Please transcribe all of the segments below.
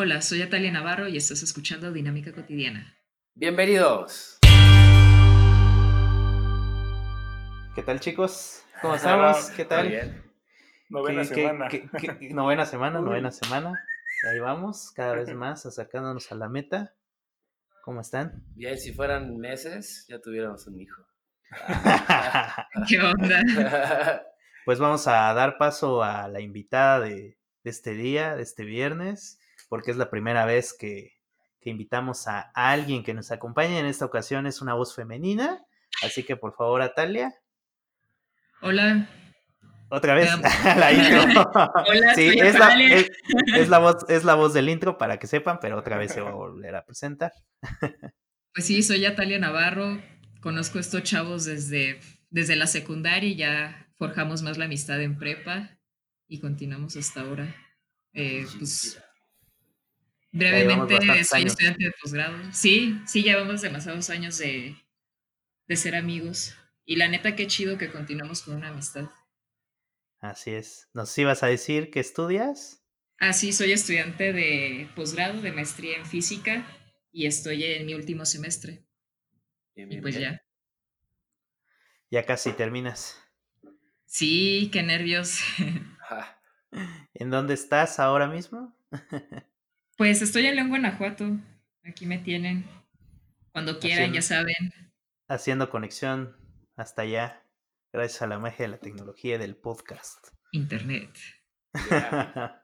Hola, soy Atalia Navarro y estás escuchando Dinámica Cotidiana. Bienvenidos. ¿Qué tal chicos? ¿Cómo estamos? ¿Qué tal? Bien. Novena ¿Qué- qué- semana. qué- qué- novena semana, novena semana. Ahí vamos, cada vez más acercándonos a la meta. ¿Cómo están? Bien, si fueran meses, ya tuviéramos un hijo. ¿Qué onda? pues vamos a dar paso a la invitada de, de este día, de este viernes, porque es la primera vez que, que invitamos a alguien que nos acompañe. En esta ocasión es una voz femenina, así que por favor, Atalia, Hola, otra vez la intro. Hola, sí, soy es la, Atalia. es, es la voz, es la voz del intro para que sepan, pero otra vez se va a volver a presentar. pues sí, soy Atalia Navarro. Conozco a estos chavos desde, desde la secundaria y ya forjamos más la amistad en prepa y continuamos hasta ahora. Eh, pues brevemente soy años. estudiante de posgrado. Sí, sí, llevamos demasiados años de, de ser amigos. Y la neta, qué chido que continuamos con una amistad. Así es. ¿Nos ibas a decir que estudias? Ah, sí, soy estudiante de posgrado, de maestría en física y estoy en mi último semestre. Bien, Y pues bien. ya. Ya casi terminas. Sí, qué nervios. ¿En dónde estás ahora mismo? Pues estoy en León, Guanajuato. Aquí me tienen. Cuando quieran, ya saben. Haciendo conexión hasta allá, gracias a la magia de la tecnología del podcast. Internet.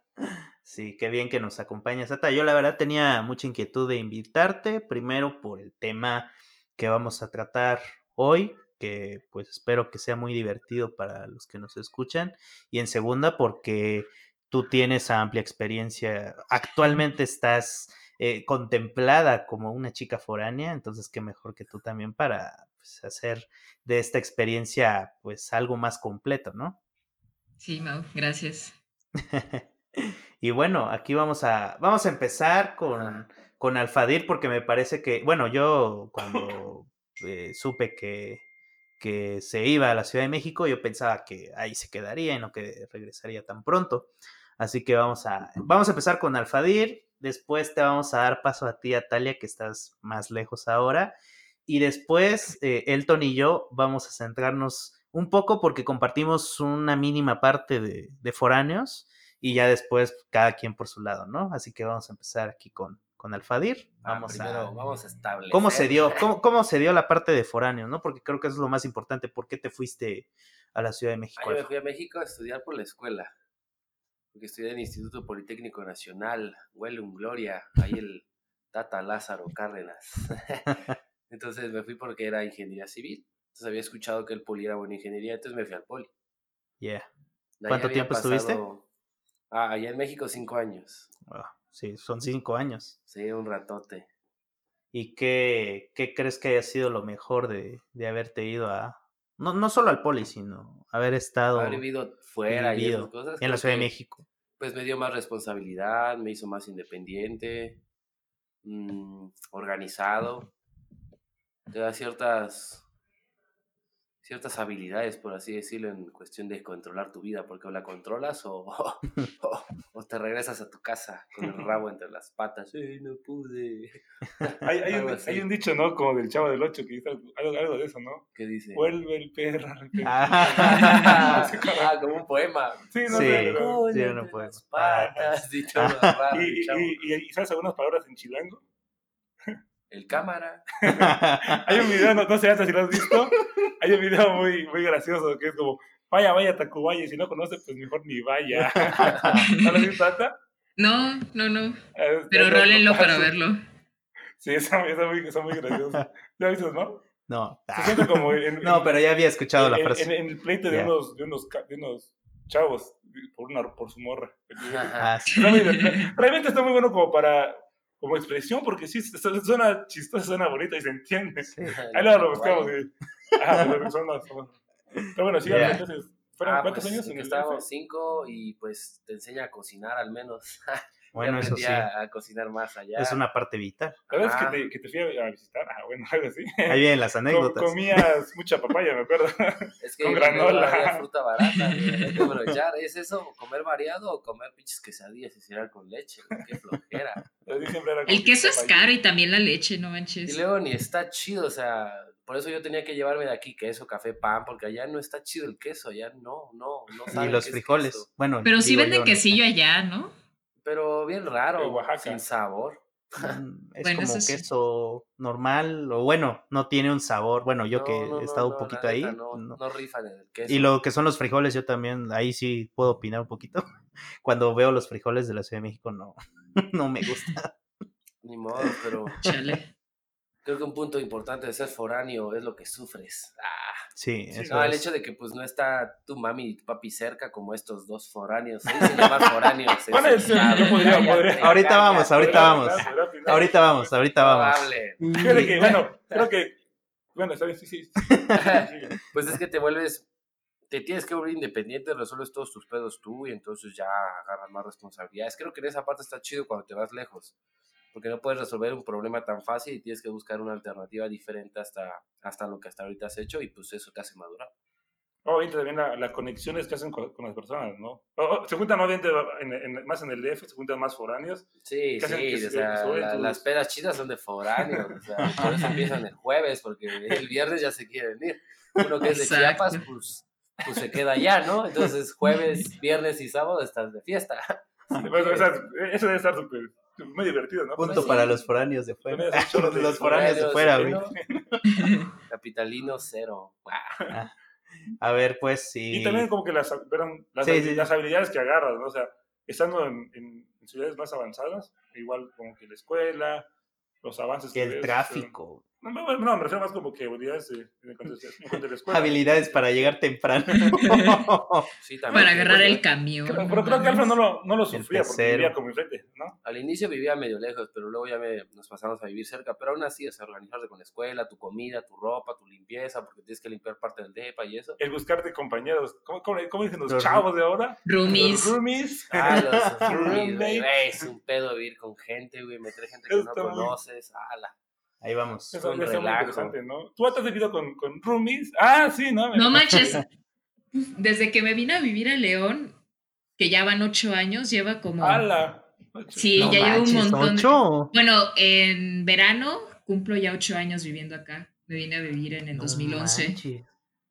Sí, qué bien que nos acompañas, Ata. Yo la verdad tenía mucha inquietud de invitarte, primero por el tema que vamos a tratar hoy, que pues espero que sea muy divertido para los que nos escuchan, y en segunda porque tú tienes amplia experiencia, actualmente estás eh, contemplada como una chica foránea, entonces qué mejor que tú también para pues, hacer de esta experiencia pues algo más completo, ¿no? Sí, Mau, gracias. y bueno, aquí vamos a, vamos a empezar con, con Alfadir porque me parece que, bueno, yo cuando eh, supe que, que se iba a la Ciudad de México, yo pensaba que ahí se quedaría y no que regresaría tan pronto. Así que vamos a, vamos a empezar con Alfadir, después te vamos a dar paso a ti, Atalia, que estás más lejos ahora, y después eh, Elton y yo vamos a centrarnos un poco porque compartimos una mínima parte de, de foráneos y ya después cada quien por su lado, ¿no? Así que vamos a empezar aquí con, con Alfadir. Ah, Vamos primero a... vamos a establecer. ¿Cómo se dio? ¿Cómo, ¿Cómo se dio la parte de foráneos, no? Porque creo que eso es lo más importante. ¿Por qué te fuiste a la Ciudad de México? Ah, yo me fui a México a estudiar por la escuela. Porque estudié en el Instituto Politécnico Nacional, Huelum Gloria, ahí el Tata Lázaro Cárdenas. entonces me fui porque era ingeniería civil. Entonces había escuchado que el poli era buena ingeniería, entonces me fui al poli. Yeah. ¿Cuánto tiempo estuviste? Ah, allá en México cinco años. Ah, sí, son cinco años. Sí, un ratote. ¿Y qué, qué crees que haya sido lo mejor de, de haberte ido a... No, no solo al poli, sino haber estado Haber vivido fuera y esas cosas. en la Ciudad de México? Pues me dio más responsabilidad, me hizo más independiente, mm, organizado. Te da ciertas ciertas habilidades, por así decirlo, en cuestión de controlar tu vida, porque o la controlas o, o, o te regresas a tu casa con el rabo entre las patas. ¡Ay, no pude! Hay, hay, un, así. hay un dicho, ¿no? Como del chavo del 8 que dice algo, algo, de eso, ¿no? ¿Qué dice? Vuelve el perro. Ah, ah, como un poema. Sí, no Sí. Coño, sí, no las patas, dicho raro, Y, y, y, y ¿sabes algunas palabras en chilango? El cámara. Hay un video, no, no sé hasta si lo has visto, hay un video muy, muy gracioso que es como, vaya, vaya, Tacubaya, y si no conoce, pues mejor ni vaya. ¿No lo has visto, Tata? No, no, no. Es- Pero rólenlo para verlo. Sí, son, son muy, son muy graciosos. ¿Ya viste, no? no. Se siente como en, No, en- pero ya había escuchado la en, frase. en- en el pleito de, unos, de, unos, ca- de unos chavos por, una, por su morra. Ah, sí. Está muy- realmente está muy bueno como para como expresión porque sí su- suena chistoso, suena bonito y se entiende. Sí. Ahí lo buscamos. y- Ah, pero son son- Pero bueno, sí, entonces, ¿fueron Ah, cuántos pues, años en estábamos cinco y pues te enseña a cocinar al menos. Bueno, eso sí. a, a cocinar más allá. Es una parte vital. La verdad es Ajá. que te, que te fui a visitar. Ah, bueno, algo así. Ahí vienen las Com- anécdotas. comías mucha papaya, me acuerdo. Es que con no granola. había fruta barata, hay que aprovechar. ¿Es eso? ¿Comer variado o comer pinches quesadillas y cereal con leche? Qué flojera. El queso es caro y también la leche, no Y manches. luego ni está chido, o sea, por eso yo tenía que llevarme de aquí queso, café, pan, porque allá no está chido el queso, allá no, no, no Y saben los frijoles. queso. Bueno, Pero sí venden quesillo allá, ¿no? Pero bien raro, Oaxaca. sin sabor. Mm, Es Bueno, como sí. queso normal, o bueno, no tiene un sabor. Bueno, yo No, que no, he estado no, un poquito ahí. neta, No, no. no rifan en el queso. Y lo que son los frijoles, yo también, ahí sí puedo opinar un poquito. Cuando veo los frijoles de la Ciudad de México, no, no me gusta. Ni modo, pero Chale. creo que un punto importante de ser foráneo es lo que sufres. Ah, Sí, Sí, eso no, el hecho de que pues no está tu mami y tu papi cerca como estos dos foráneos. Se dicen llamar foráneos. ¿Cuál es? Yo podría- Ahorita vamos, ahorita vamos. Ahorita vamos, ahorita vamos. Fíjate que, bueno, creo que. Bueno, está bien, sí, sí. sí, sí. Pues es que te vuelves, te tienes que volver independiente, resuelves todos tus pedos tú y entonces ya agarras más responsabilidades. Creo que en esa parte está chido cuando te vas lejos, porque no puedes resolver un problema tan fácil y tienes que buscar una alternativa diferente hasta, hasta lo que hasta ahorita has hecho y pues eso te hace madurar. Obviamente también la- las conexiones que hacen con, con las personas, ¿no? O- o, se juntan obviamente en, en- más en el DF, se juntan más foráneos. Sí, sí, Que o se- sea, la- tus- las pedas chidas son de foráneos, o sea, por eso empiezan el jueves, porque el viernes ya se quieren ir. Uno que es de Exacto. Chiapas, pues, pues se queda allá, ¿no? Entonces jueves, viernes y sábado estás de fiesta. Bueno, o sea, eso debe estar súper, muy divertido, ¿no? Punto Pues sí. para los foráneos de fuera. De los foráneos de fuera, güey. Capitalino cero. Guau. A ver, pues sí. Y también como que las, perdón, las, Sí, habili- sí. las habilidades que agarras, ¿no? O sea, estando en, en- en ciudades más avanzadas, igual como que la escuela, los avances Que el ves, tráfico. No, no, no, me refiero más como que habilidades de, cuanto a la escuela. Habilidades para llegar temprano. Sí, también. Para agarrar el camión. Pero, pero creo que Alfa mames. no lo, no lo sufría porque vivía como enfrente, ¿no? Al inicio vivía medio lejos, pero luego ya me, nos pasamos a vivir cerca. Pero aún así, es organizarse con la escuela, tu comida, tu ropa, tu limpieza, porque tienes que limpiar parte del depa y eso. El buscarte compañeros. ¿Cómo, cómo, cómo dicen los, Los chavos de ahora? Roomies. Los roomies. Ah, los roomies, Es un pedo vivir con gente, güey, meter gente que no conoces. Ala. Ahí vamos. Eso un muy relajo. interesante, ¿no? ¿Tú has vivido con, con roomies? Ah, sí, ¿no? No manches. Desde que me vine a vivir a León, que ya van ocho años, lleva como. ¡Hala! Sí, No ya llevo un manches, montón. de- ocho. Bueno, en verano cumplo ya ocho años viviendo acá. Me vine a vivir en el No 2011. manches,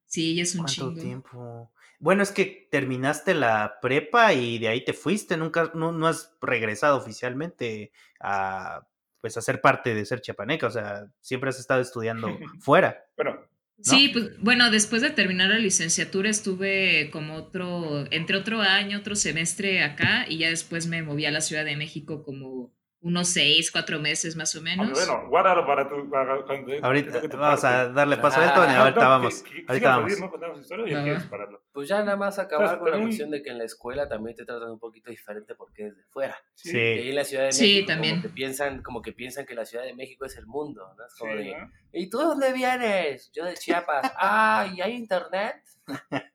Sí, ya es un ¿Cuánto chingo. tiempo? Bueno, es que terminaste la prepa y de ahí te fuiste, nunca, no, no has regresado oficialmente a pues a ser parte de ser chiapaneca, o sea, siempre has estado estudiando fuera. Bueno, Sí, pues bueno, después de terminar la licenciatura estuve como otro, entre otro año, otro semestre acá y ya después me moví a la Ciudad de México como unos seis, cuatro meses más o menos. hombre, bueno, guárdalo para tu. Para, Ahorita tengo que tu vamos parte. a darle paso a Ah, esto, no, ahorita No, vamos, que- que- ahorita a vamos. decir, ¿no? Historia y. Pues ya nada más acabar Pues, con la cuestión de que en la escuela también te tratan un poquito diferente porque es de fuera. Sí. Y ahí en la Ciudad de Sí, México también. como que piensan, como que piensan que la Ciudad de México es el mundo, ¿no? Es como Sí, de, ¿no? ¿y tú de dónde vienes? Yo de Chiapas. ah, ¿y hay internet?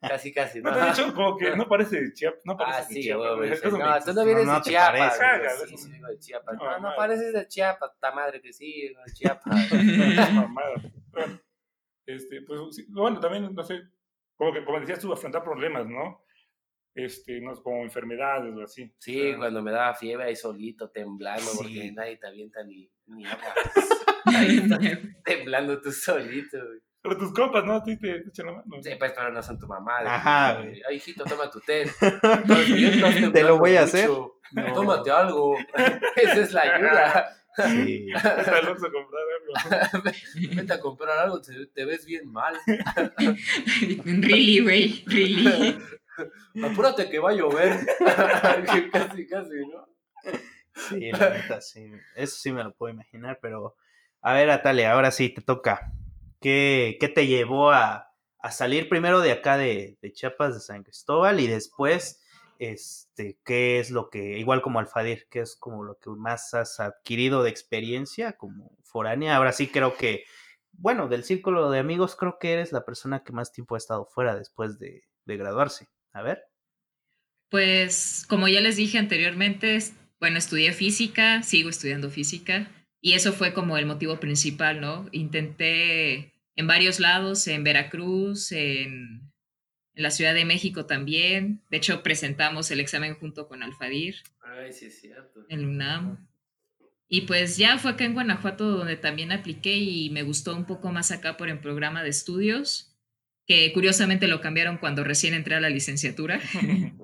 Casi, casi, ¿No han dicho como que no parece Chiapas? No parece Ah, de sí, Chiapas. güey, no, tú no vienes no de Chiapas. parece. Sí, sí, vengo de Chiapas. No, No, no pareces de Chiapas, ta madre que sí, vengo de Chiapas. Bueno, este, pues, sí, bueno, también, no sé, como que, como decías tú, afrontar problemas, ¿no? Este, no, como enfermedades o así. Sí, O sea, cuando me daba fiebre ahí solito, temblando, Sí. porque nadie te avienta ni, ni agua. Temblando tú solito, güey. Pero tus compas, ¿no? A ti te, te echan la mano. Sí, pues, pero no son tu mamá. de- Ajá, de- güey. Ay, hijito, toma tu té. Te lo voy a hacer. No. Tómate algo. Esa es la ayuda. Sí. Vete a comprar algo. Vete a comprar algo, te, te ves bien mal. really, güey, really. Apúrate que va a llover. casi, casi, ¿no? Sí, la neta, sí. Eso sí me lo puedo imaginar, pero a ver, Atalia, ahora sí te toca. ¿Qué, te llevó a, a salir primero de acá de, de Chiapas, de San Cristóbal, y después, este, qué es lo que, igual como Alfadir, qué es como lo que más has adquirido de experiencia como foránea? Ahora sí creo que, bueno, del círculo de amigos, creo que eres la persona que más tiempo ha estado fuera después de, de graduarse. A ver. Pues como ya les dije anteriormente, bueno, estudié física, sigo estudiando física, y eso fue como el motivo principal, ¿no? Intenté en varios lados, en Veracruz, en, en la Ciudad de México también. De hecho, presentamos el examen junto con Alfadir. Ay, sí, es cierto. En UNAM. Y pues ya fue acá en Guanajuato donde también apliqué y me gustó un poco más acá por el programa de estudios, que curiosamente lo cambiaron cuando recién entré a la licenciatura.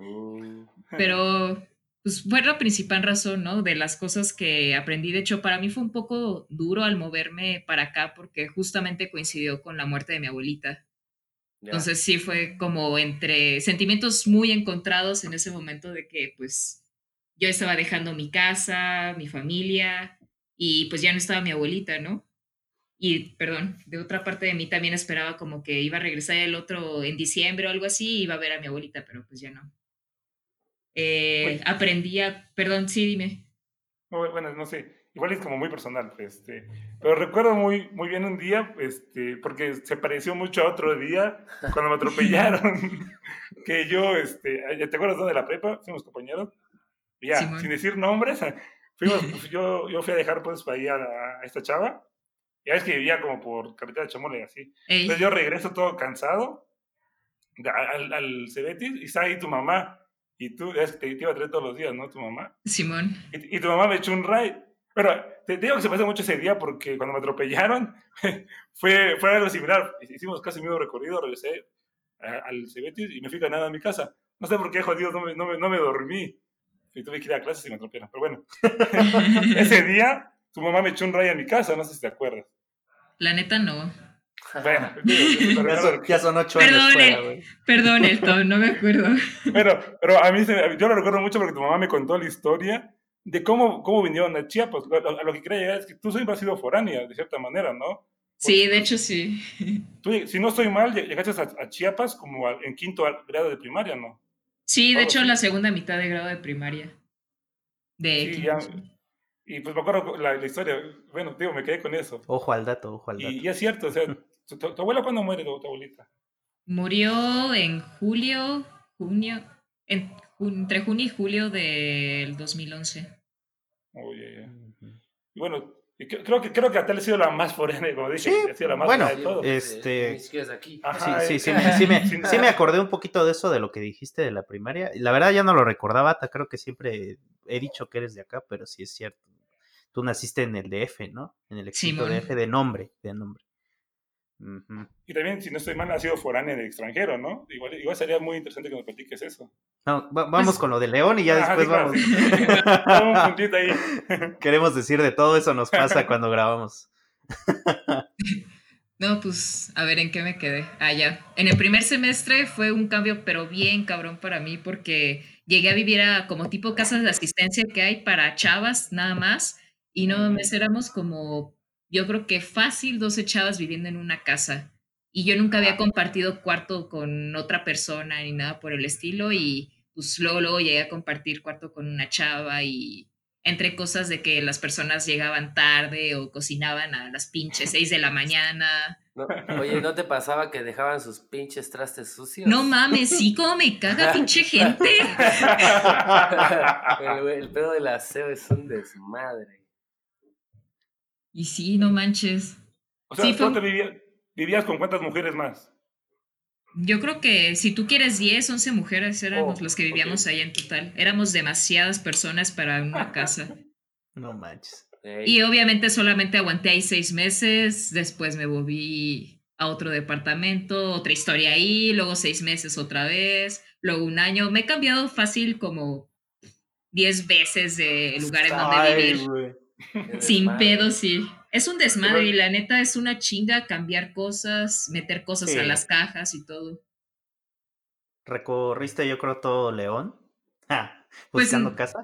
Pero pues fue la principal razón, ¿no? De las cosas que aprendí. De hecho, para mí fue un poco duro al moverme para acá porque justamente coincidió con la muerte de mi abuelita. Entonces sí fue como entre sentimientos muy encontrados en ese momento de que pues yo estaba dejando mi casa, mi familia y pues ya no estaba mi abuelita, ¿no? Y perdón, de otra parte de mí también esperaba como que iba a regresar el otro en diciembre o algo así y iba a ver a mi abuelita, pero pues ya no. Eh, aprendí a, perdón, sí, dime. No, bueno, no sé, igual es como muy personal, este, pero recuerdo muy, muy bien un día, este, porque se pareció mucho a otro día cuando me atropellaron, que yo, este, ¿te acuerdas dónde la prepa? Fuimos compañeros, ya, Simón. sin decir nombres, fuimos, pues, yo, yo fui a dejar pues para ir a, la- a esta chava, ya es que vivía como por carretera de Chamole y así, Ey, entonces yo regreso todo cansado al, al Cebetis y está ahí tu mamá, y tú, es te, te iba a traer todos los días, ¿no? Tu mamá. Simón. Y, y tu mamá me echó un ride. Pero te, digo que se pasó mucho ese día porque cuando me atropellaron fue, fue algo similar. Hicimos casi el mismo recorrido, regresé al Cebetis y me fui ganado a mi casa. No sé por qué, jodido, no me, no me, no me dormí. Y tuve que ir a clases y me atropellaron. Pero bueno, ese día tu mamá me echó un ride a mi casa, no sé si te acuerdas. La neta no. Bueno, Ya son, ya son ocho años Perdón, fuera. Perdón, Elton, no me acuerdo. Pero, pero a mí se- yo lo recuerdo mucho porque tu mamá me contó la historia de cómo, cómo vinieron a Chiapas. A, lo que quería llegar es que tú siempre has sido foránea, de cierta manera, ¿no? Sí, de hecho sí. Tú, si no estoy mal, lleg- llegaste a, a Chiapas como a- en quinto grado de primaria, ¿no? Sí, de hecho sí. la segunda mitad de grado de primaria. De Sí, ya. Y pues me acuerdo la, la historia. Bueno, digo, me quedé con eso. Ojo al dato, ojo al dato. Y, y es cierto, o sea, tu, tu- tu abuela cuándo muere, tu, tu abuelita? Murió en julio, junio, en- jun- entre junio y julio del 2011. Oye, ya. Ujú. Y bueno, creo que creo que Atal ha sido la más foránea, como dije, Sí, ha sido la más bueno, de todo. este- Ni siquiera es aquí. Ajá, Sí, sí, sí, me, sí, me, Sí, me acordé un poquito de eso, de lo que dijiste de la primaria. La verdad ya no lo recordaba, creo que siempre he dicho que eres de acá, pero sí es cierto. Tú naciste en el DF, ¿no? En el Simón. DF de nombre, de nombre. Ujú. Y también, si no estoy mal, ha sido foránea de extranjero, ¿no? Igual, igual sería muy interesante que nos platiques eso. No, va- vamos Pues- con lo de León y ya después sí, claro, vamos. un puntito ahí. Queremos decir de todo eso nos pasa cuando grabamos. No, pues a ver en qué me quedé. Ah, ya. En el primer semestre fue un cambio, pero bien cabrón para mí, porque llegué a vivir a como tipo casas de asistencia que hay para chavas nada más. Y no mames, éramos como, yo creo que fácil 12 chavas viviendo en una casa. Y yo nunca había compartido cuarto con otra persona ni nada por el estilo. Y pues luego, luego llegué a compartir cuarto con una chava y entre cosas de que las personas llegaban tarde o cocinaban a las pinches 6 de la mañana. No, oye, ¿no te pasaba que dejaban sus pinches trastes sucios? No mames, sí, como me caga pinche gente. el, el pedo del aseo es un desmadre. Y sí, no manches. O sea, Sí, ¿tú fue- vivías, vivías con cuántas mujeres más? Yo creo que si tú quieres 10, 11 mujeres éramos Oh, los que vivíamos ok. ahí en total. Éramos demasiadas personas para una casa. No manches. Y obviamente solamente aguanté ahí seis meses, después me volví a otro departamento, otra historia ahí, luego seis meses otra vez, luego un año. Me he cambiado fácil como 10 veces de lugar en donde Ay, vivir. güey. Sin pedo, sí. Es un desmadre y la neta es una chinga cambiar cosas, meter cosas Sí. a las cajas y todo. Recorriste yo creo todo León. Ja, Pues, buscando casa.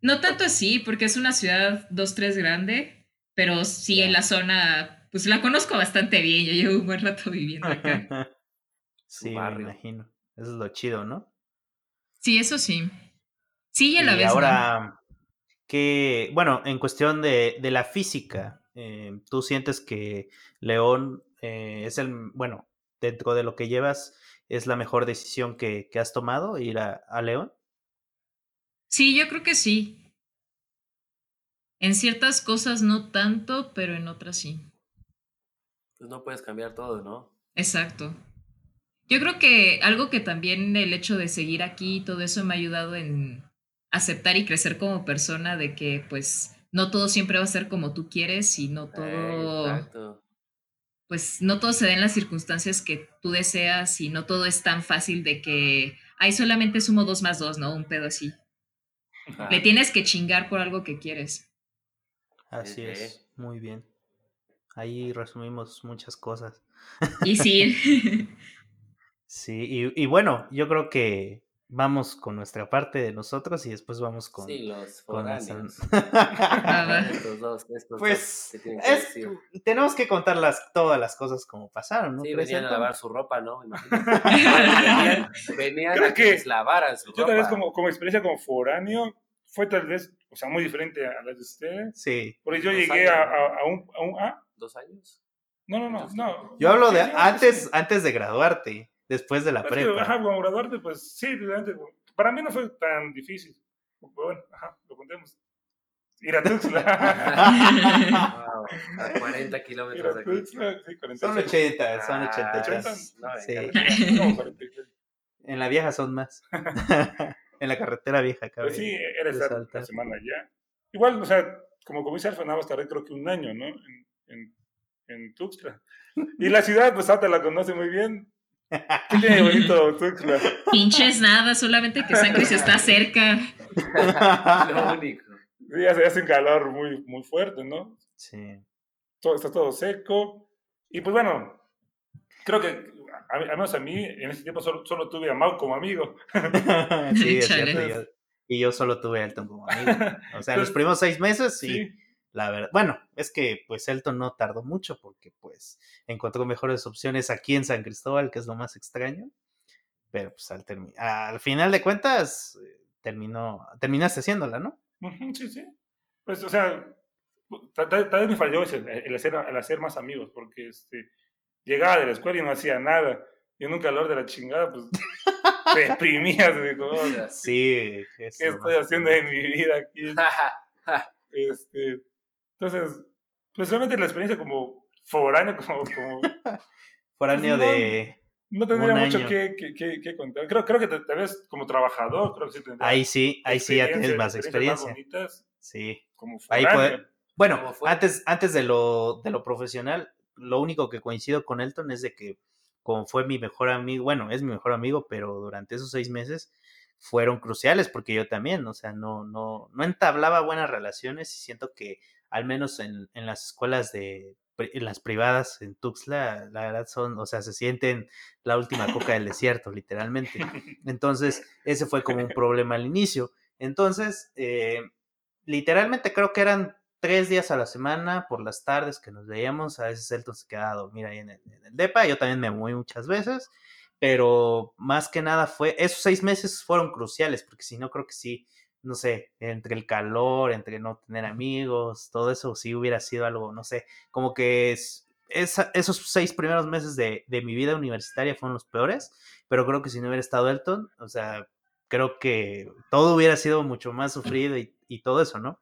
No tanto así, porque es una ciudad dos, tres grande, pero sí en la zona, pues la conozco bastante bien, yo llevo un buen rato viviendo acá. sí, me imagino. Eso es lo chido, ¿no? Sí, eso sí. Sí, y a la y vez no. Que, bueno, en cuestión de, de la física, eh, ¿tú sientes que León eh, es el, bueno, dentro de lo que llevas, es la mejor decisión que, que has tomado, ir a, a León? Sí, yo creo que sí. En ciertas cosas no tanto, pero en otras sí. Pues no puedes cambiar todo, ¿no? Exacto. Yo creo que algo que también el hecho de seguir aquí y todo eso me ha ayudado en aceptar y crecer como persona de que pues no todo siempre va a ser como tú quieres y no todo Exacto. pues no todo se da en las circunstancias que tú deseas y no todo es tan fácil de que ay solamente sumo dos más dos, ¿no? Un pedo así. Ajá. Le tienes que chingar por algo que quieres. Así es, muy bien. Ahí resumimos muchas cosas. Y sí. Sí, y, y bueno, yo creo que vamos con nuestra parte de nosotros y después vamos con, Sí, los con estos dos, estos dos Pues que tienen que es- decir. tenemos que contar las, todas las cosas como pasaron, ¿no? Sí, venían a lavar su ropa, ¿no? Venían a que que les lavaran su Yo ropa. tal vez como, como experiencia como foráneo fue tal vez, o sea, muy diferente a las de ustedes. Sí. Porque yo Dos llegué años, a, a- a un, a un ¿ah? ¿Dos años? No, no, no, no. Yo hablo de antes, sí. antes de graduarte, después de la Es que, prepa. ajá, como graduarte, pues sí, realmente, para mí no fue tan difícil. Pero bueno, ajá, lo contemos. Ir a Tuxtla. Wow, a 40 Ir kilómetros de aquí. Sí, 46. Son 80, son Ah, 80. ya. 80. No, Sí. No, 46. En la vieja son más. en la carretera vieja, cabrón. Pues sí, era Resaltar. la semana ya. Igual, o sea, como nada más tardé creo que un año, ¿no? En, en, en Tuxtla. Y la ciudad, pues Ata la conoce muy bien. ¿Qué tiene bonito Tuxtla? Pinches nada, solamente que San Cris está cerca. Lo único. Sí, hace, hace un calor muy, muy fuerte, ¿no? sí. Todo, está todo seco. Y pues bueno, creo que, a- al menos a mí, en ese tiempo solo, solo tuve a Mau como amigo. sí, es cierto. yo- y yo solo tuve a Elton como amigo. O sea, los primeros seis meses, sí, Sí. La verdad. Bueno, es que pues Elton no tardó mucho porque pues encontró mejores opciones aquí en San Cristóbal, que es lo más extraño. Pero pues al, final de cuentas, eh, terminó, terminaste haciéndola, ¿no? Sí, sí. Pues, o sea, tal, vez me falló el, hacer, el hacer más amigos, porque este, llegaba de la escuela y no hacía nada. Y en un calor de la chingada, pues te deprimías. Digo, "Oh, ¿qué Sí. lo estoy haciendo en mi vida aquí? Este, entonces, pues realmente la experiencia como foráneo, como, como Foráneo Pues, de... no tendría Un mucho año. que, que, que- que contar. Creo, creo que tal tal vez como trabajador, creo que sí tendría Ahí sí, ahí sí ya tienes más experiencia. bonitas Sí. como Ahí foráneo. puede- Bueno, antes, antes de, lo, de lo profesional, lo único que coincido con Elton es de que como fue mi mejor amigo, bueno, es mi mejor amigo, pero durante esos seis meses fueron cruciales porque yo también, o sea, no, no, no entablaba buenas relaciones y siento que al menos en, en las escuelas de las privadas en Tuxtla, la verdad son, o sea, se sienten la última coca del desierto, literalmente. Entonces, ese fue como un problema al inicio. Entonces, eh, literalmente creo que eran tres días a la semana por las tardes que nos veíamos. A veces Elton se quedaba a dormir ahí en el, en el DEPA. Yo también me moví muchas veces. Pero más que nada fue, esos seis meses fueron cruciales, porque si no, creo que sí, no sé, entre el calor, entre no tener amigos, todo eso sí hubiera sido algo, no sé, como que es, esa- esos seis primeros meses de, de mi vida universitaria fueron los peores, pero creo que si no hubiera estado Elton, o sea, creo que todo hubiera sido mucho más sufrido y, y todo eso, ¿no?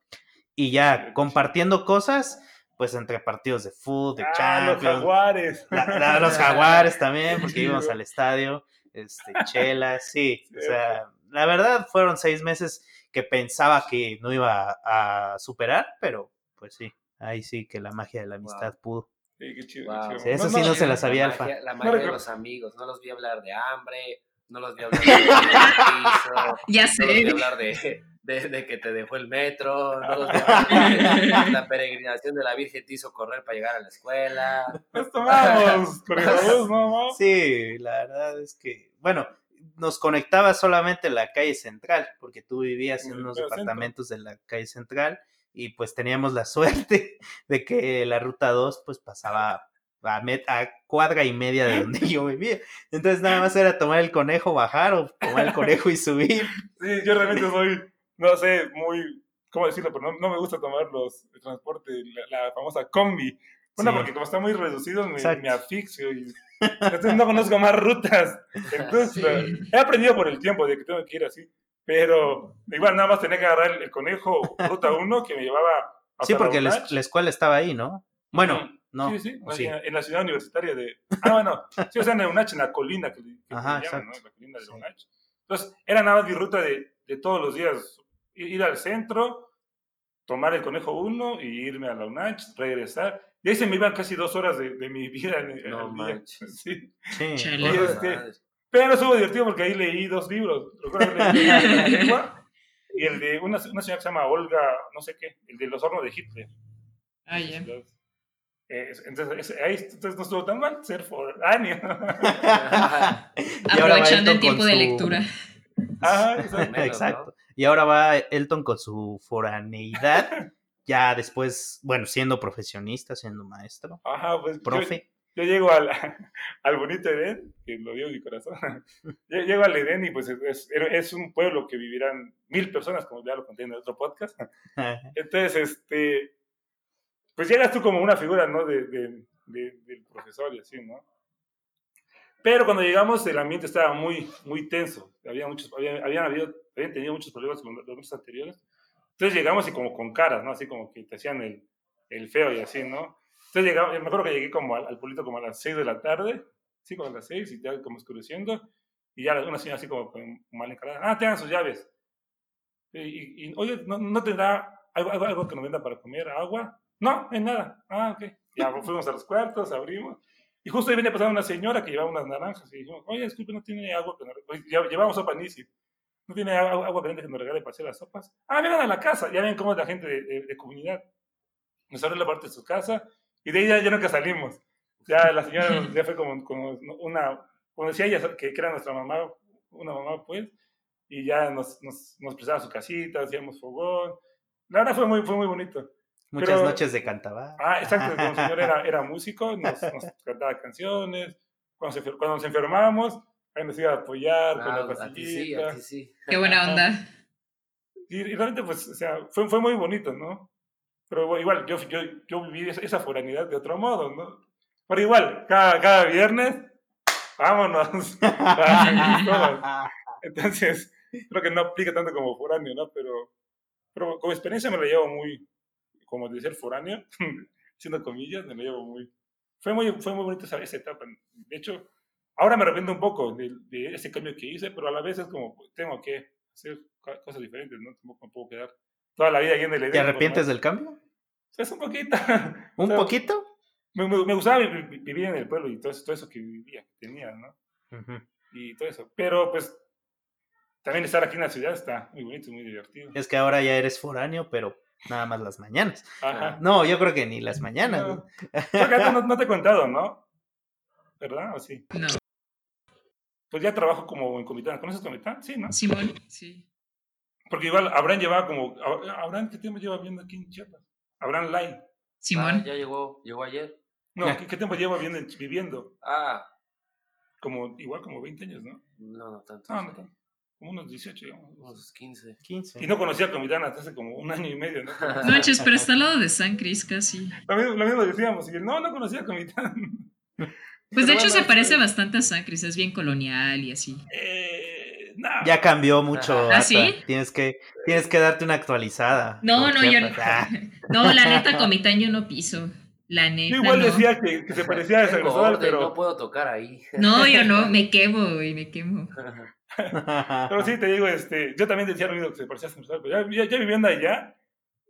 Y ya compartiendo cosas, pues entre partidos de fútbol, de Ah, los Champions, jaguares. la- la- los jaguares también, porque íbamos al estadio, este, chelas, sí, o sea, la verdad fueron seis meses que pensaba que no iba a, superar, pero pues sí, ahí sí que la magia de la amistad pudo. Sí, qué chido. Wow. qué chido. Sí, eso sí no se la sabía, la Alfa. magia, la magia No, de los amigos. No los vi hablar de hambre, no los vi hablar de piso, Ya no los vi sé. hablar de, de, de que te dejó el metro, no los vi hablar de la peregrinación de la Virgen te hizo correr para llegar a la escuela. Nos tomamos corredores, ¿no? no? Sí, la verdad es que, bueno, nos conectaba solamente la calle central, porque tú vivías en unos centro. departamentos de la calle central y pues teníamos la suerte de que la ruta 2 pues pasaba a, met- a cuadra y media de donde yo vivía. Entonces nada más era tomar el conejo, bajar o tomar el conejo y subir. Sí, yo realmente soy, no sé, muy, ¿cómo decirlo? Pero no, no me gusta tomar los el transporte, la, la famosa combi. Una, Sí. porque como está muy reducido, me, me asfixio y entonces no conozco más rutas. Entonces, Sí. he aprendido por el tiempo de que tengo que ir así. Pero igual nada más tenía que agarrar el, el conejo ruta 1 que me llevaba Sí, hasta porque la, la escuela estaba ahí, ¿no? Bueno, Ujú. no. Sí, sí, ¿o sí? en, en la ciudad universitaria de... Ah, bueno, sí, o sea, en el UNACH, en la colina que, que Ajá, llaman, ¿no? exacto. La colina de Sí. UNACH. Entonces, era nada más mi ruta de, de todos los días, ir ir al centro, tomar el Conejo 1 y irme a la UNACH, regresar. Y ahí se me iban casi dos horas de, de mi vida en el No manches. Sí. Sí. Chale. Y este. Pero estuvo divertido porque ahí leí dos libros. Recuerdo la lengua y el de una, una señora que se llama Olga, no sé qué, el de los hornos de Hitler. Ah, ya. Eh, entonces, ahí entonces no estuvo tan mal ser foráneo. Aprovechando el tiempo de su- lectura. Ajá, exacto. Menos, Exacto. Y ahora va Elton con su foraneidad, ya después, bueno, siendo profesionista, siendo maestro, Ajá, pues profe. Yo, llego al, al bonito Edén, que lo dio mi corazón. Yo llego al Edén y pues es, es, un pueblo que vivirán mil personas, como ya lo conté en otro podcast. Entonces, este, pues llegas tú como una figura, ¿no? De, de- de- del profesor y así, ¿no? Pero cuando llegamos, el ambiente estaba muy, muy tenso. Había muchos, había- habían, habido, habían tenido muchos problemas con los meses anteriores. Entonces llegamos y como con caras, ¿no? Así como que te hacían el, el feo y así, ¿no? Entonces llegamos, me acuerdo que llegué como al, al pueblito como a las 6 de la tarde, sí, como a las 6 y ya como oscureciendo. Y ya una señora así como mal encarada, ah, tengan sus llaves. Y, y- y, oye, ¿no, no tendrá algo, algo, algo que nos venda para comer? ¿Agua? No, en nada. Ah, ok. Ya fuimos a los cuartos, abrimos. Y justo ahí venía pasando una señora que llevaba unas naranjas. Y dijimos, oye, disculpe, ¿no tiene agua? Lle- Llevamos sopa Nisi. ¿No tiene agua, agua caliente que nos regale para hacer las sopas? Ah, vengan a la casa. Ya ven cómo es la gente de, de- de comunidad. Nos abrió la parte de su casa. Y de ahí ya, nunca salimos. Ya la señora ya fue como, como una, como decía ella, que, que era nuestra mamá, una mamá pues, y ya nos, nos, nos prestaba su casita, hacíamos fogón. La verdad fue muy, fue muy bonito. Muchas Pero- noches de cantabar. Ah, exacto, como el señor era, era músico, nos, nos cantaba canciones, cuando, se, cuando nos enfermábamos, ahí nos iba a apoyar con Ah, la a ti sí, pastillita. a ti sí. Qué buena onda. Y, y realmente, pues, o sea, fue, fue muy bonito, ¿no? Pero igual, yo, yo, yo viví esa, esa foranidad de otro modo, ¿no? Pero igual, cada, cada viernes, vámonos. Entonces, creo que no aplica tanto como foráneo, ¿no? Pero, pero como experiencia me la llevo muy, como de ser foráneo, siendo comillas, me la llevo muy... Fue muy, fue muy bonita esa, esa etapa. De hecho, ahora me arrepiento un poco de, de ese cambio que hice, pero a la vez es como, pues, tengo que hacer co- cosas diferentes, ¿no? Tampoco me puedo quedar toda la vida yendo de la ¿Te arrepientes del cambio? Es un poquito. ¿Un O sea, poquito? Me, me- me gustaba vi- vi- vivir en el pueblo y todo eso, todo eso que vivía, que tenía, ¿no? Y todo eso. Pero pues también estar aquí en la ciudad está muy bonito, muy divertido. Es que ahora ya eres foráneo, pero nada más las mañanas. Ajá. No, yo creo que ni las mañanas. No, no te he contado, ¿no? ¿Verdad? ¿O sí? No. Pues ya trabajo como en Comitán. ¿Conoces Comitán? Sí, ¿no? Simón, sí. Porque igual Abraham llevaba como... ¿Abraham qué tiempo lleva viendo aquí en Chiapas? Abraham Lai. Simón. Ah, ya llegó, llegó ayer. No, ¿qué, qué tiempo lleva viendo, viviendo? Ah, Como, igual como 20 años, ¿no? no, no tanto. No, no tanto. Como unos 18, digamos. Unos 15. 15. Y no conocía a Comitán hasta hace como un año y medio, ¿no? No manches, pero está al lado de San Cris casi. Lo mismo, lo mismo decíamos. Y él, no, no conocía a Comitán. Pues de hecho bueno, se parece bastante a San Cris, es bien colonial y así. Eh, no. Ya cambió mucho. ¿Ah, sí? Tienes que, tienes que darte una actualizada. No, no, yo no. Ah, No, la neta, Comitán yo no piso. La neta. Yo igual no. decía que, que se parecía a orden, pero, no puedo tocar ahí. No, yo no, me quemo, güey, me quemo. pero sí te digo, este, yo también decía lo mismo que se parecía a San Cristóbal, pero ya, ya, ya viviendo allá,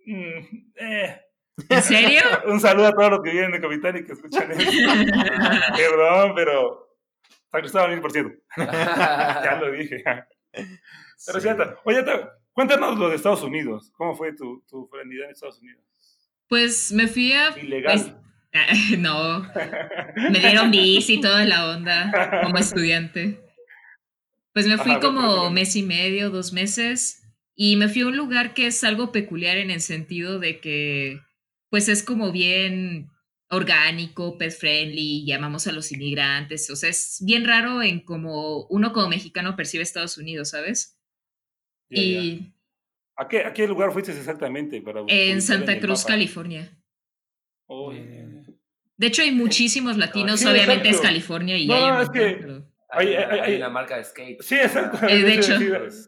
mm, eh, ¿En serio? un saludo a todos los que viven de Comitán y que escuchan esto. Perdón, pero San Cristóbal mil por ciento. Ya lo dije. Pero sí, Oye, cuéntanos lo de Estados Unidos. ¿Cómo fue tu, tu en Estados Unidos? Pues me fui a. Ilegal. pues, no, me dieron bici y toda la onda como estudiante. Pues me fui Ajá, pero ¿por como mes y medio, dos meses, y me fui a un lugar que es algo peculiar en el sentido de que, pues es como bien orgánico, pet friendly, llamamos a los inmigrantes, o sea, es bien raro en como uno como mexicano percibe Estados Unidos, ¿sabes? Y ¿A qué, ¿A qué lugar fuiste exactamente? Para en Santa Cruz, mapa? California. Oh, De hecho, hay muchísimos latinos, Sí, obviamente es. California y No, hay un no, es que- pero- Hay, Hay- una, hay- hay hay- una marca de skate. Sí, exacto. Eh, de Sí, hecho.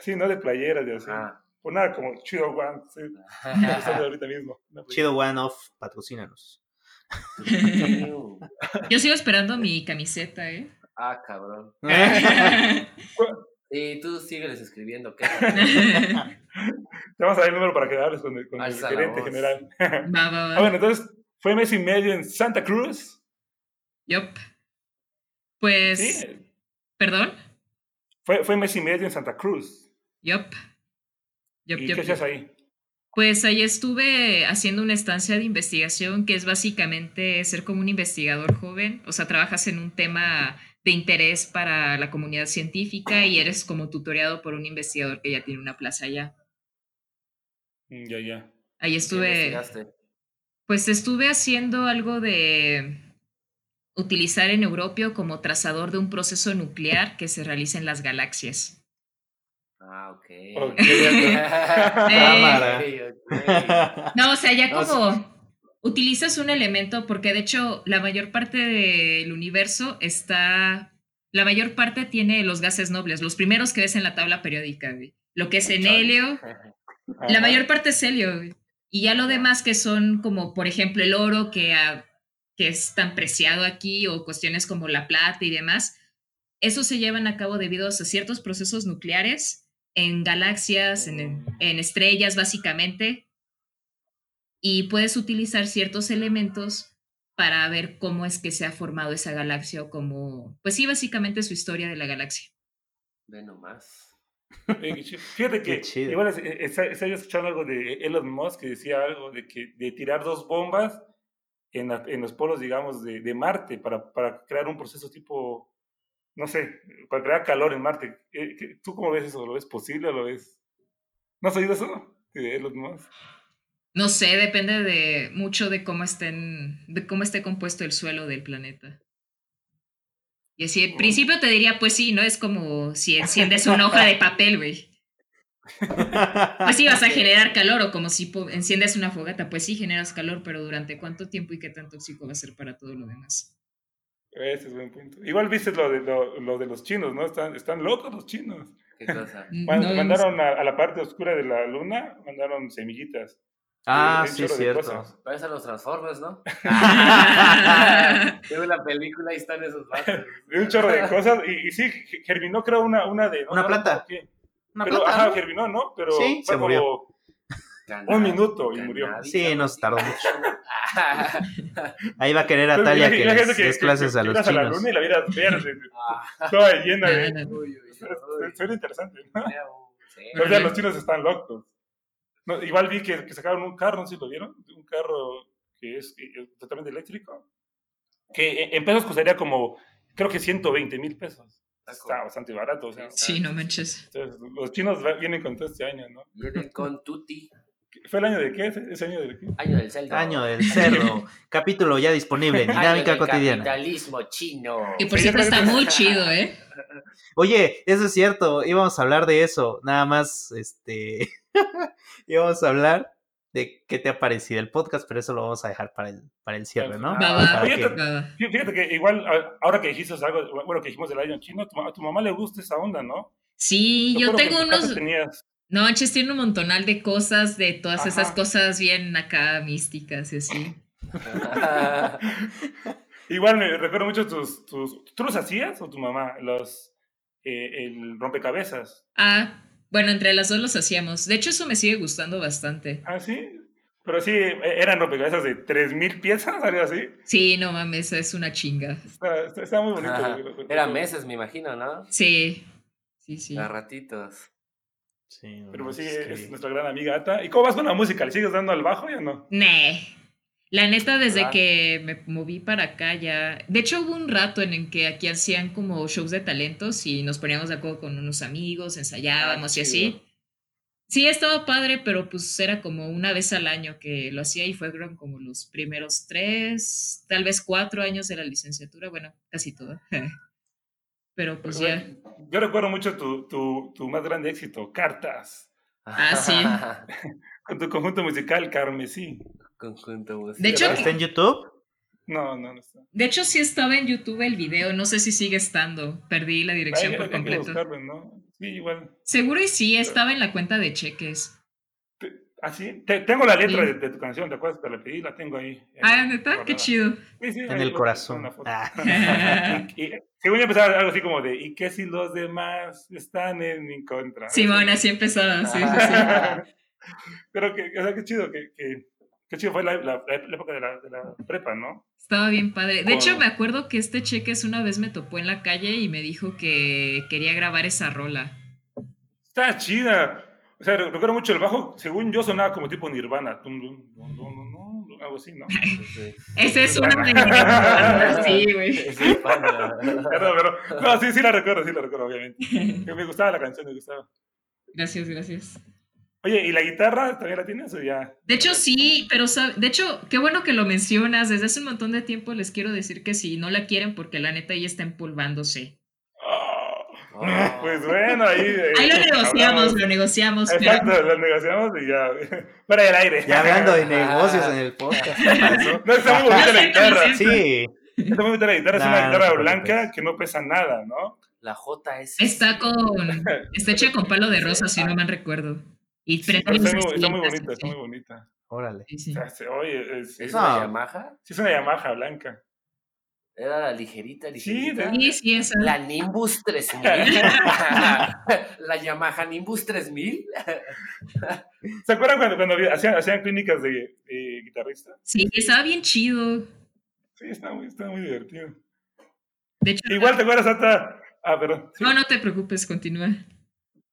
sí, ¿no? De playeras y así. Ah, Pues nada, como Chido One. Sí, me ahorita mismo. Chido One Off, patrocínanos. Yo sigo esperando mi camiseta, ¿eh? ah, cabrón. Y tú sígueles escribiendo. ¿qué? Te vamos a dar el número para que hables con el, con el gerente general. Va, va, va. ah, bueno, entonces fue mes y medio en Santa Cruz. Yup. Pues, Sí, perdón. fue, fue mes y medio en Santa Cruz. Yup. ¿Y qué hacías ahí? Pues ahí estuve haciendo una estancia de investigación que es básicamente ser como un investigador joven, o sea, trabajas en un tema de interés para la comunidad científica y eres como tutoreado por un investigador que ya tiene una plaza allá. Mm, Ya, ya. Ahí ¿Qué estuve, pues estuve haciendo algo de utilizar en Europio como trazador de un proceso nuclear que se realiza en las galaxias. Ah, ok. Ok, Cámara. Ok, ok. No, o sea, ya o como utilizas un elemento, porque de hecho la mayor parte del universo está, la mayor parte tiene los gases nobles, los primeros que ves en la tabla periódica, güey. Lo que es en helio, la mayor parte es helio, güey. Y ya lo demás que son como, por ejemplo, el oro que, que es tan preciado aquí, o cuestiones como la plata y demás, eso se llevan a cabo debido a ciertos procesos nucleares en galaxias, en, en estrellas, básicamente. Y puedes utilizar ciertos elementos para ver cómo es que se ha formado esa galaxia o cómo, pues sí, básicamente su historia de la galaxia. Ve nomás. Chido. Fíjate Qué que chido. igual estaba escuchando algo de Elon Musk que decía algo de que de tirar dos bombas en, la- en los polos, digamos, de, de Marte para, para crear un proceso tipo, no sé, para crear calor en Marte. Eh, ¿qué- ¿Tú cómo ves eso? ¿Lo ves posible o lo ves? ¿No has oído eso? De. No sé, depende de mucho de cómo estén, de cómo esté compuesto el suelo del planeta. Y así, en Mm. principio te diría, pues sí, ¿no? Es como si enciendes una hoja de papel, güey. Pues sí vas a generar calor, o como si enciendes una fogata, pues sí generas calor, pero ¿durante cuánto tiempo y qué tan tóxico va a ser para todo lo demás? Ese es buen punto. Igual viste lo de, lo, lo de los chinos, ¿no? Están, están locos los chinos. ¿Qué cosa? No, mandaron a, a la parte oscura de la luna, mandaron semillitas. ah, Eh, sí, cierto. Parecen los Transformers, ¿no? Veo la película y están esos vatos. De un chorro de cosas. Y, y sí, ge- germinó, creo, una, una de. no, Una planta. Una Pero, planta, ajá, ¿no? germinó, ¿no? Pero Sí, fue se murió. Cannabis, Un minuto y murió. Sí, nos tardó mucho. Ahí va a querer a Pero Talia que les des clases a los ibas a la chinos. luna y la vieras verde, Ah, toda llena de. Suena interesante, ¿no? Sí. O sea, los chinos están locos. No, igual vi que, que sacaron un carro, no sé si lo vieron, un carro que es totalmente eléctrico, que en- en pesos costaría como, creo que 120 mil pesos. Está bastante barato. O sea, Sí, no manches. entonces, los chinos vienen con todo este año, ¿no? Vienen con Tutti. ¿Fue el año de qué? ¿Ese año de qué? Año del Celta. Año del cerdo. Capítulo ya disponible Año Dinámica del Cotidiana. Capitalismo chino. Y por cierto está que- muy chido, ¿eh? Oye, eso es cierto, íbamos a hablar de eso, nada más, este, íbamos a hablar de qué te ha parecido el podcast, pero eso lo vamos a dejar para el, para el cierre, ¿no? Ah, oye, que- Fíjate que igual, ahora que dijiste algo, bueno, que dijimos del año chino, a tu, ma- a tu mamá le gusta esa onda, ¿no? Sí, yo que tengo unos... Tenías, No, manches, tiene un montonal de cosas, de todas esas cosas bien acá místicas y así. igual me recuerdo mucho tus, tus... ¿Tú los hacías o tu mamá? Los... eh, el rompecabezas. Ah, bueno, entre las dos los hacíamos. De hecho, eso me sigue gustando bastante. Ah, sí. Pero sí, eh, eran rompecabezas de 3.000 piezas, algo así. Sí, no mames, es una chinga. Está, está- está muy bonito. Eran meses, me imagino, ¿no? Sí, sí, sí. A ratitos. Sí, Pero pues sí, es nuestra gran amiga Ata. ¿Y cómo vas con la música? ¿Le sigues dando al bajo ya no? Nee. La neta, desde que me moví para acá ya. De hecho, hubo un rato en el que aquí hacían como shows de talentos y nos poníamos de acuerdo con unos amigos, ensayábamos Ah, y así. Sí, estaba padre, pero pues era como una vez al año que lo hacía y fueron como los primeros tres, tal vez cuatro años de la licenciatura, bueno, casi todo. Pero pues ya. Yo recuerdo mucho tu, tu, tu más grande éxito, Cartas, Ah, sí. con tu conjunto musical Carmesí. Conjunto musical. De hecho, ¿Está en YouTube? No, no, no está. De hecho, sí estaba en YouTube el video, no sé si sigue estando. Perdí la dirección Hay- por completo. buscarlo, ¿no? Sí, igual. Seguro y sí, estaba en la cuenta de cheques. ¿Así? Te- tengo la letra Sí. de, de tu canción, ¿te acuerdas? Te la pedí, la tengo ahí. Ah, neta, qué chido. Sí, sí, En ahí el lo- corazón. Ah. y, y- según yo empezaba algo así como de, ¿y qué si los demás están en mi contra? Simón, así empezaba. Sí, sí, sí. Pero que, o sea, qué chido, que, que, qué chido fue la, la- la época de la, de la prepa, ¿no? Estaba bien padre. De hecho, me acuerdo que este cheques una vez me topó en la calle y me dijo que quería grabar esa rola. Está chida. O sea, re- recuerdo mucho el bajo, según yo sonaba como tipo Nirvana. Tum, dum, dum, algo así, ¿no? Esa es una de mis sí, güey. Sí, pero, no, sí, sí la recuerdo, sí la recuerdo, obviamente. Que Me gustaba la canción, me gustaba. Gracias, gracias. Oye, ¿y la guitarra también la tienes o ya? De hecho, sí, pero de hecho, qué bueno que lo mencionas. Desde hace un montón de tiempo les quiero decir que sí, no la quieren porque la neta ya está empolvándose. Oh. Pues bueno, ahí. eh, Ahí lo negociamos, hablamos. lo negociamos. pero- Exacto, lo negociamos y ya. Fuera del aire. Ya hablando de negocios en el podcast. ¿qué pasó? No, está muy bonita la guitarra. Sí, Está muy bonita la guitarra. Es una guitarra blanca que no pesa nada, ¿no? La JS. Está con. Está hecha con palo de rosa, si no mal recuerdo. Y Sí, está, muy, está muy tintas, bonita, está muy bonita. órale. Sí, sí. O sea, se- oye, es, ¿Es una Yamaha? sí es una Yamaha blanca. Era la ligerita, ligerita. Sí, sí, esa. La Nimbus 3000. la Yamaha Nimbus 3000. ¿Se acuerdan cuando, cuando hacían, hacían clínicas de, de guitarrista? Sí, estaba bien chido. Sí, está muy, está muy divertido. De hecho, Igual te acuerdas hasta. Ah, perdón. Sí. no, no te preocupes, continúa.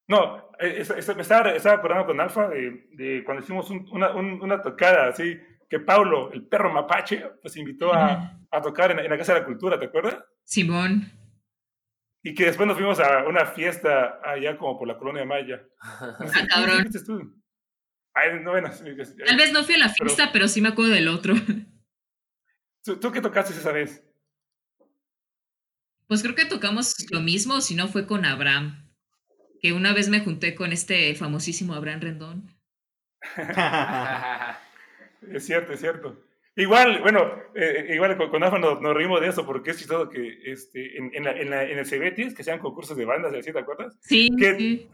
No, eh, es- es- me estaba, estaba acordando con Alfa de, de cuando hicimos un- una, un- una tocada así, que Paulo, el perro mapache, pues invitó a, a tocar en, en la Casa de la Cultura, ¿te acuerdas? Simón. Y que después nos fuimos a una fiesta allá como por la colonia Maya. No sé, Ah, cabrón. ¿qué tú? Ay, no, bueno, sí, sí, Tal vez no fui a la fiesta, pero, sí me acuerdo del otro. ¿Tú, tú qué tocaste esa vez? Pues creo que tocamos lo mismo, si no fue con Abraham. Que una vez me junté con este famosísimo Abraham Rendón. Es cierto, es cierto. Igual, bueno, eh, igual con, con Alfa nos, nos reímos de eso porque es chistoso que este, en, en, la- en, la- en el Cebetis, que sean concursos de bandas, y así, ¿te acuerdas? Sí, sí.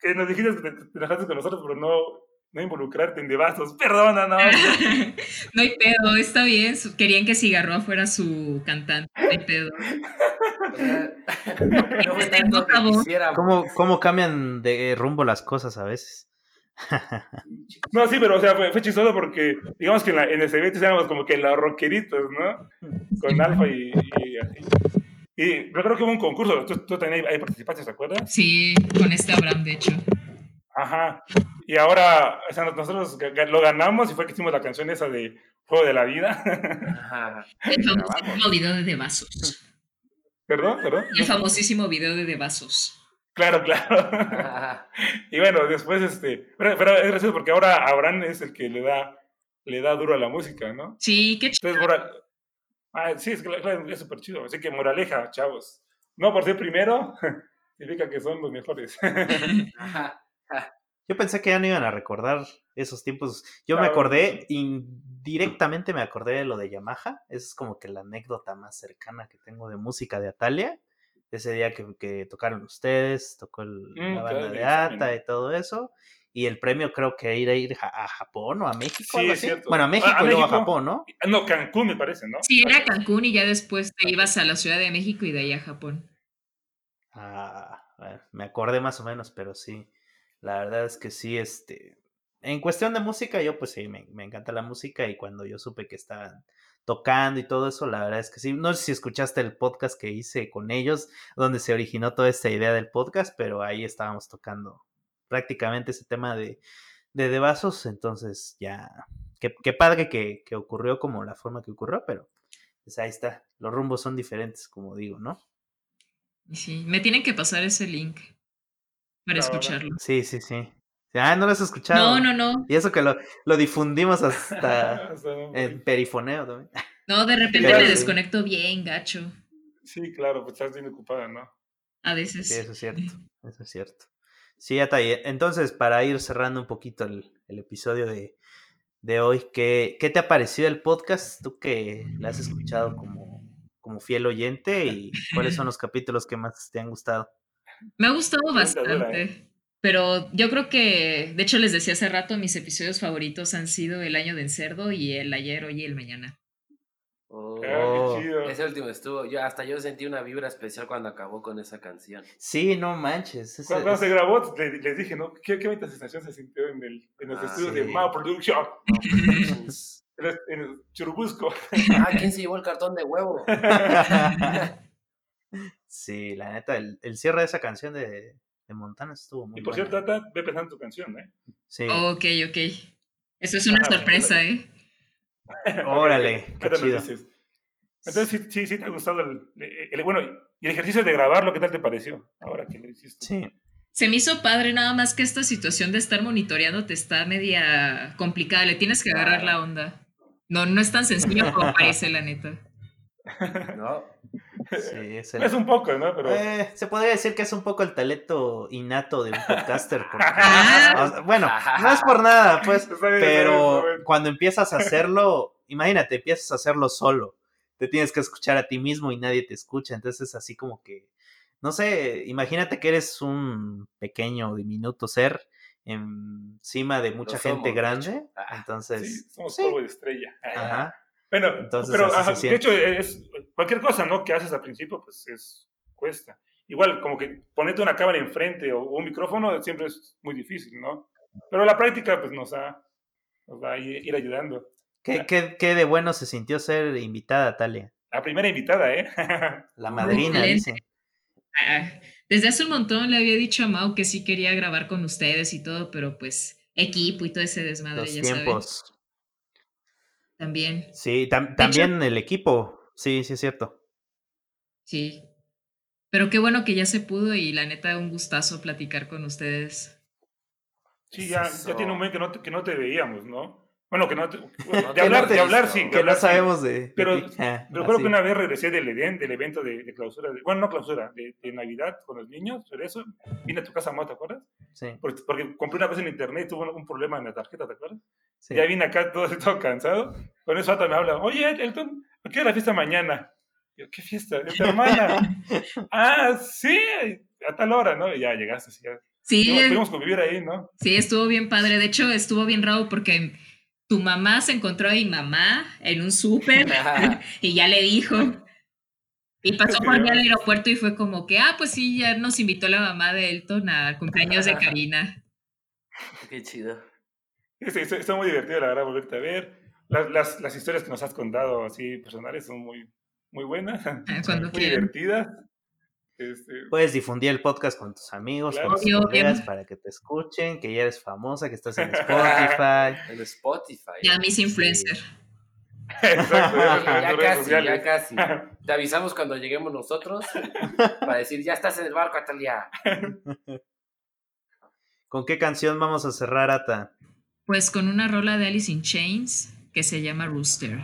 Que nos dijiste que te, te enojaste con nosotros por no, no involucrarte en debasos. Perdona, no. no hay pedo, está bien. Querían que Cigarroa fuera su cantante. No hay pedo. no no quisiera. ¿Cómo, ¿Cómo cambian de rumbo las cosas a veces? No, sí, pero o sea, fue, fue chistoso porque digamos que en, la, en el Cebetis éramos como que los rockeritos, ¿no? Con Alfa y, y así. Y yo creo que hubo un concurso, tú, tú también ahí, participaste, ¿te acuerdas? Sí, con este Abraham, de hecho. Ajá. Y ahora, o sea, nosotros lo ganamos y fue que hicimos la canción esa de Juego de la Vida. Ajá. El famosísimo video de De Vasos. perdón, perdón. El famosísimo video de De Vasos. Claro, claro. y bueno, después, este, pero, pero es gracioso porque ahora Abraham es el que le da, le da duro a la música, ¿no? Sí, qué chido. Entonces, moral... ah, sí, es, que- claro, es súper chido. Así que moraleja, chavos. No por ser primero, significa que son los mejores. Ajá. Yo pensé que ya no iban a recordar esos tiempos. Yo me acordé, indirectamente me acordé de lo de Yamaha. Esa es como que la anécdota más cercana que tengo de música de Atalia. Ese día que, que tocaron ustedes, tocó el- Mm, la banda claro, de. Ata y todo eso. Y el premio creo que era ir a, a Japón o a México. Sí, algo es así. cierto. Bueno, a México a y luego a. Japón, ¿no? no, Cancún me parece, ¿no? Sí, era Cancún y ya después te ibas a la Ciudad de México y de ahí a Japón. Ah, bueno, me acordé más o menos, pero sí. La verdad es que sí, este. En cuestión de música, yo pues sí, me, me encanta la música y cuando yo supe que estaban tocando y todo eso, la verdad es que sí. No sé si escuchaste el podcast que hice con ellos, donde se originó toda esta idea del podcast, pero ahí estábamos tocando prácticamente ese tema de, de, de vasos, entonces ya. Qué, qué padre que, que ocurrió como la forma que ocurrió, pero pues ahí está. Los rumbos son diferentes, como digo, ¿no? Sí, me tienen que pasar ese link para escucharlo. Sí, sí, sí. Ah, no lo has escuchado. No, no, no. Y eso que lo, lo difundimos hasta en perifoneo también. No, de repente Claro, me sí. desconecto bien, gacho. Sí, claro, pues estás bien ocupada, ¿no? A Sí, veces. eso es cierto. Eso es cierto. Sí, Atay. Entonces, para ir cerrando un poquito el, el episodio de, de hoy, ¿qué, ¿qué te ha parecido el podcast? Tú que lo has escuchado como, como fiel oyente y cuáles son los capítulos que más te han gustado. Me ha gustado dura, bastante. Pero yo creo que, de hecho, les decía hace rato, mis episodios favoritos han sido El año del cerdo y el ayer, hoy y el mañana. Oh, Oh. qué chido. ese último estuvo. Yo, hasta yo sentí una vibra especial cuando acabó con esa canción. Sí, no manches. ese- Cuando, se grabó, le- les dije, ¿no? ¿Qué, qué bonita sensación se sintió en, el, en los Ah, estudios sí. de Mao Production, en, el- en el Churubusco. ah, ¿quién se llevó el cartón de huevo? sí, la neta, el, el cierre de esa canción de, de Montana estuvo muy Y por buena. cierto, Tata, ve pensando tu canción, ¿eh? Sí, Ok, ok. Eso es una Ah, sorpresa, ¿eh? órale, ¿Qué chido. dices? Entonces, sí, sí, sí te ha gustado el, el- bueno, y el ejercicio de grabarlo, ¿qué tal te pareció? Ahora que lo hiciste. Sí, Se me hizo padre nada más que esta situación de estar monitoreando te está media complicada. Le tienes que agarrar la onda. No, no es tan sencillo como parece, la neta. No. Sí, es el- Es un poco, ¿no? Pero Eh, se podría decir que es un poco el talento innato de un podcaster. porque- bueno, no es por nada, pues, pero cuando empiezas a hacerlo, imagínate, empiezas a hacerlo solo. Te tienes que escuchar a ti mismo y nadie te escucha. Entonces, así como que, no sé, imagínate que eres un pequeño, diminuto ser encima de mucha Lo gente somos, de grande. Ah, sí, Entonces, somos sí, polvo de estrella. ajá. Bueno, Entonces, pero ajá, de hecho, es cualquier cosa, ¿no? Que haces al principio, pues es cuesta. Igual, como que ponerte una cámara enfrente o un micrófono siempre es muy difícil, ¿no? Pero la práctica, pues nos, ha, nos va a ir, ir ayudando. ¿Qué, qué, qué de bueno se sintió ser invitada, Talia? La primera invitada, ¿eh? La madrina, dice. Ah, desde hace un montón le había dicho a Mau que sí quería grabar con ustedes y todo, pero pues equipo y todo ese desmadre, Los ya tiempos. saben. También, Sí, tam- también el equipo. Sí, sí es cierto. sí. Pero qué bueno que ya se pudo y la neta un gustazo platicar con ustedes. Sí, ya, ya tiene un mes que no te, que no te veíamos, ¿no? Bueno, que no te, No de hablar, hemos de hablar, sí. de Que no hablar, sí. sabemos de. de Pero-. Ah, Pero creo así. que una vez regresé del evento, del evento de, de clausura, de- bueno, no clausura, de, de Navidad con los niños, pero eso, vine a tu casa, ¿te acuerdas? Sí, Porque, porque compré una cosa en internet y tuve un problema en la tarjeta, ¿te acuerdas? sí. Ya vine acá todo, todo cansado. Con eso hasta me habla, oye, Elton, ¿a qué es la fiesta mañana? Yo, ¿qué fiesta? Es tu hermana. ah, sí, a tal hora, ¿no? Y ya llegaste, sí, ya. Sí, Pudimos, pudimos convivir ahí, ¿no? sí, estuvo bien padre. De hecho, estuvo bien raro porque tu mamá se encontró a mi mamá en un súper y ya le dijo. Y pasó por mí al aeropuerto y fue como que, ah, pues sí, ya nos invitó la mamá de Elton al cumpleaños de Karina. Qué chido. Sí, está, está muy divertido, la verdad, volverte a ver. Las, las, las historias que nos has contado así personales son muy, muy buenas, Cuando muy quieran. divertidas. Este, Puedes difundir el podcast con tus amigos, Claro. con tus colegas para que te escuchen, que ya eres famosa, que estás en Spotify. En Spotify. Ya mis influencer. exacto, Ya, casi, sociales. ya casi. Te avisamos cuando lleguemos nosotros para decir, ya estás en el barco, Atalia. ¿Con qué canción vamos a cerrar, Ata? Pues con una rola de Alice in Chains que se llama Rooster.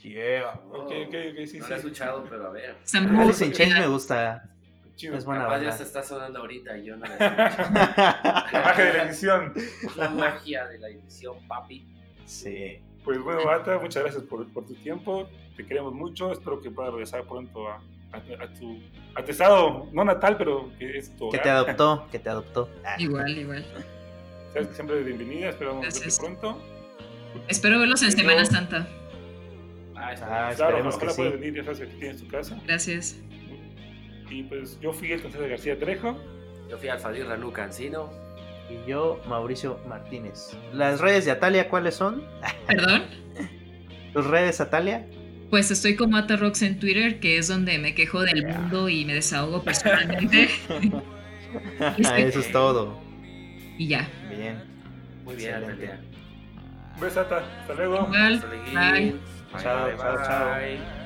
Yeah. Ok, ok, ok, sí, No lo he sí. escuchado, pero a ver. Alice in Chains me gusta. Chido. Es buena Capaz ya se está sonando ahorita y yo no la escucho. La magia de la edición. La magia de la edición, papi. sí. Pues bueno, Bata, muchas gracias por, por tu tiempo. Te queremos mucho. Espero que puedas regresar pronto a, a- a tu, a tu estado, no natal, pero que es tu Que te adoptó, que te adoptó. Ah, Igual, igual. Sabes que siempre bienvenida. Esperamos Gracias. verte pronto. Espero verlos en Semana Santa. Ah, está Ah. Claro, esperemos que ojalá sí. puedas venir. Ya sabes que aquí tienes tu casa. Gracias. Y pues yo fui el Consejo García Trejo. Yo fui Alfadir Ranú Cancino. Y yo, Mauricio Martínez. ¿Las redes de Atalia cuáles son? ¿Perdón? ¿Tus redes, Atalia? Pues estoy como Atarox en Twitter, que es donde me quejo del mundo y me desahogo personalmente. Que- Eso es todo. y ya. Bien. Muy bien, Excelente. Atalia. Un beso. Hasta luego. Igual. Hasta luego. Bye. Chao, Bye, chao, chao. bye.